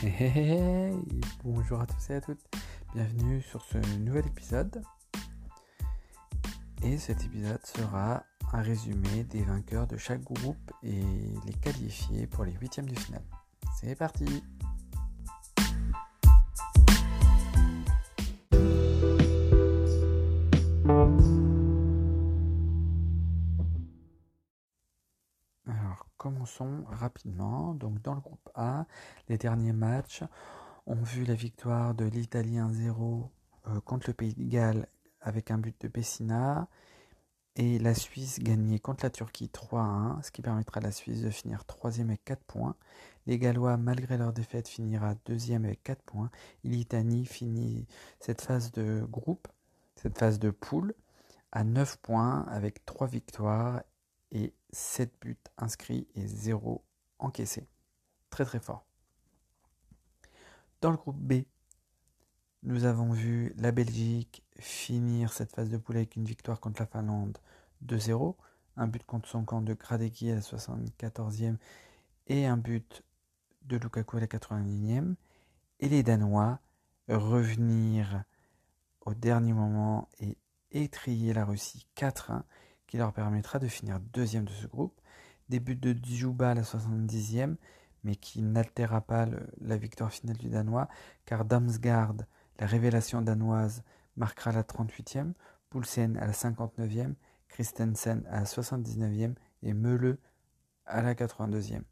Hey, bonjour à tous et à toutes, bienvenue sur ce nouvel épisode. Et cet épisode sera un résumé des vainqueurs de chaque groupe et les qualifiés pour les huitièmes de finale. C'est parti commençons rapidement. Donc, dans le groupe A, les derniers matchs ont vu la victoire de l'Italie 1-0 euh, contre le Pays de Galles avec un but de Pessina et la Suisse gagner contre la Turquie 3-1, ce qui permettra à la Suisse de finir troisième avec 4 points. Les Gallois, malgré leur défaite, finira deuxième avec 4 points. L'Italie finit cette phase de groupe, cette phase de poule, à 9 points avec 3 victoires et 7 buts inscrits et 0 encaissés. Très très fort. Dans le groupe B, nous avons vu la Belgique finir cette phase de poule avec une victoire contre la Finlande 2-0, un but contre son camp de Gradecki à la 74e et un but de Lukaku à la 81e. Et les Danois revenir au dernier moment et étrier la Russie 4-1 qui leur permettra de finir deuxième de ce groupe. Des buts de Djouba à la 70e mais qui n'altéra pas la victoire finale du Danois car Damsgaard, la révélation danoise, marquera la 38e, Poulsen à la 59e, Christensen à la 79e et Meuleux à la 82e.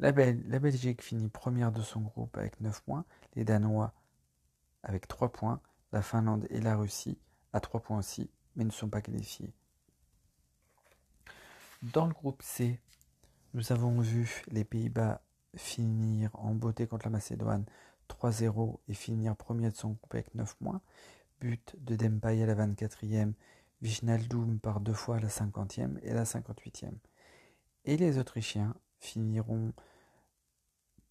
La, la, Belgique finit première de son groupe avec 9 points, les Danois avec 3 points, la Finlande et la Russie à 3 points aussi, mais ne sont pas qualifiés. Dans le groupe C, nous avons vu les Pays-Bas finir en beauté contre la Macédoine 3-0 et finir premier de son groupe avec 9 points. But de Dempay à la 24e, Wijnaldum par deux fois à la 50e et la 58e. Et les Autrichiens finiront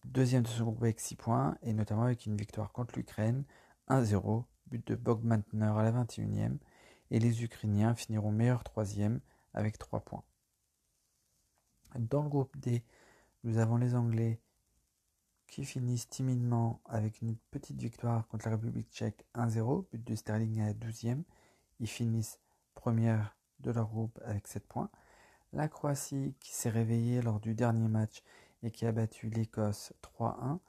deuxième de son groupe avec 6 points et notamment avec une victoire contre l'Ukraine 1-0, but de Bogmantner à la 21e. Et les Ukrainiens finiront meilleur troisième avec 3 points. Dans le groupe D, nous avons les Anglais qui finissent timidement avec une petite victoire contre la République tchèque 1-0, but de Sterling à la 12e. Ils finissent première de leur groupe avec 7 points. La Croatie qui s'est réveillée lors du dernier match et qui a battu l'Écosse 3-1.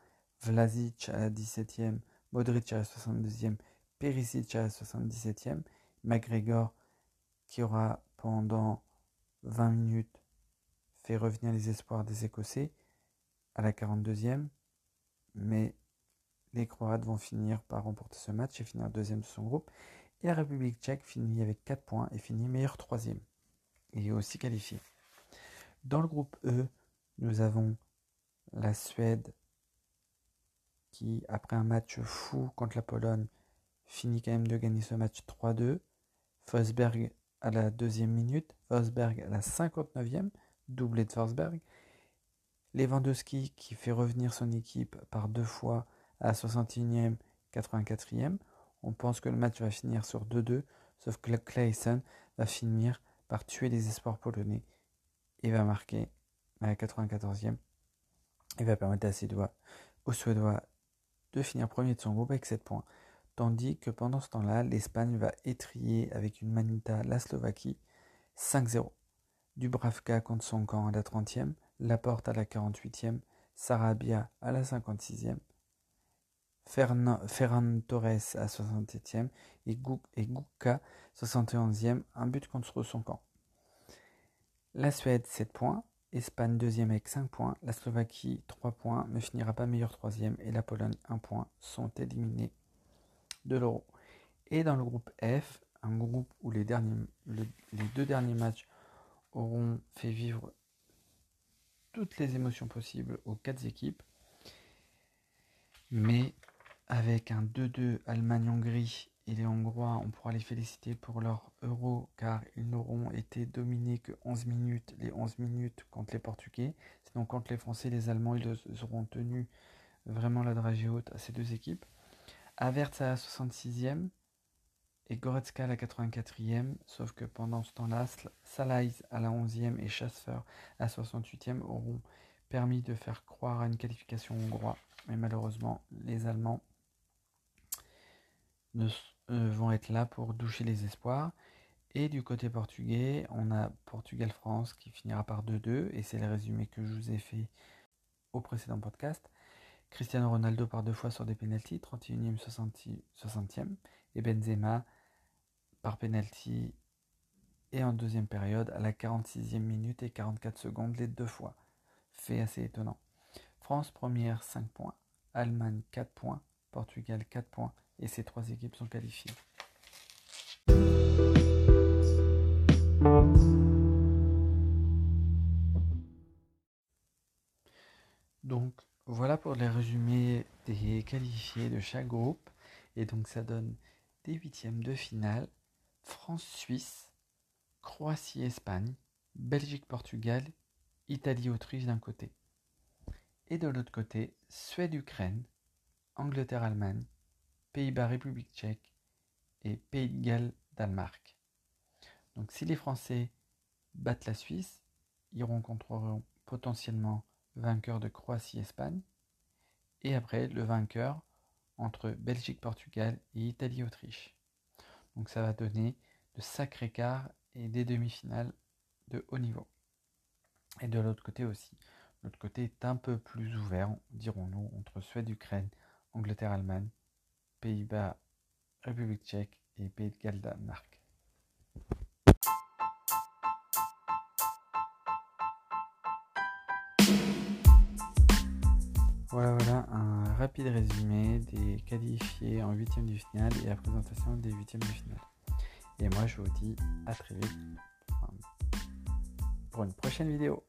Vlasic à la 17e, Modric à la 62e, Perisic à la 77e. McGregor qui aura pendant 20 minutes fait revenir les espoirs des Écossais à la 42e, mais les Croates vont finir par remporter ce match et finir deuxième de son groupe. Et la République tchèque finit avec 4 points et finit meilleur troisième. Il est aussi qualifié. Dans le groupe E, nous avons la Suède qui, après un match fou contre la Pologne, finit quand même de gagner ce match 3-2. Forsberg à la deuxième minute, Forsberg à la 59e, doublé de Forsberg. Lewandowski qui fait revenir son équipe par deux fois à la 61e, 84e. On pense que le match va finir sur 2-2, sauf que Clayson va finir par tuer les espoirs polonais et va marquer à la 94e et va permettre à ses doigts, aux Suédois de finir premier de son groupe avec 7 points. Tandis que pendant ce temps-là, l'Espagne va étrier avec une manita la Slovaquie 5-0. Dubravka contre son camp à la 30e, Laporte à la 48e, Sarabia à la 56e, Ferran Torres à 67e et, Gouka 71e, un but contre son camp. La Suède 7 points, Espagne deuxième avec 5 points, la Slovaquie 3 points ne finira pas meilleur troisième et la Pologne 1 point sont éliminés de l'euro. Et dans le groupe F, un groupe où les, derniers, le, les deux derniers matchs auront fait vivre toutes les émotions possibles aux quatre équipes, mais avec un 2-2 Allemagne-Hongrie et les Hongrois, on pourra les féliciter pour leur euro car ils n'auront été dominés que 11 minutes, les 11 minutes contre les Portugais. Sinon, contre les Français les Allemands, ils auront tenu vraiment la dragée haute à ces deux équipes. Avertz à la 66e et Goretzka à la 84e, sauf que pendant ce temps-là, Salais à la 11e et Chasser à la 68e auront permis de faire croire à une qualification hongroise, mais malheureusement, les Allemands ne, euh, vont être là pour doucher les espoirs. Et du côté portugais, on a Portugal-France qui finira par 2-2, et c'est le résumé que je vous ai fait au précédent podcast. Cristiano Ronaldo par deux fois sur des pénalties, 31e, 60e, et Benzema par pénalty et en deuxième période à la 46e minute et 44 secondes les deux fois. Fait assez étonnant. France première 5 points, Allemagne 4 points, Portugal 4 points et ces trois équipes sont qualifiées. Donc voilà pour les résumés des qualifiés de chaque groupe. Et donc ça donne des huitièmes de finale. France-Suisse, Croatie-Espagne, Belgique-Portugal, Italie-Autriche d'un côté. Et de l'autre côté, Suède-Ukraine, Angleterre-Allemagne, Pays-Bas-République tchèque et Pays de Galles-Danemark. Donc si les Français battent la Suisse, ils rencontreront potentiellement vainqueur de Croatie-Espagne, et après le vainqueur entre Belgique-Portugal et Italie-Autriche. Donc ça va donner de sacrés quarts et des demi-finales de haut niveau. Et de l'autre côté aussi. L'autre côté est un peu plus ouvert, dirons-nous, entre Suède-Ukraine, Angleterre-Allemagne, Pays-Bas, République tchèque et Pays de Galles-Danemark. Voilà, voilà un rapide résumé des qualifiés en huitième du final et la présentation des huitièmes du final. Et moi, je vous dis à très vite pour une prochaine vidéo.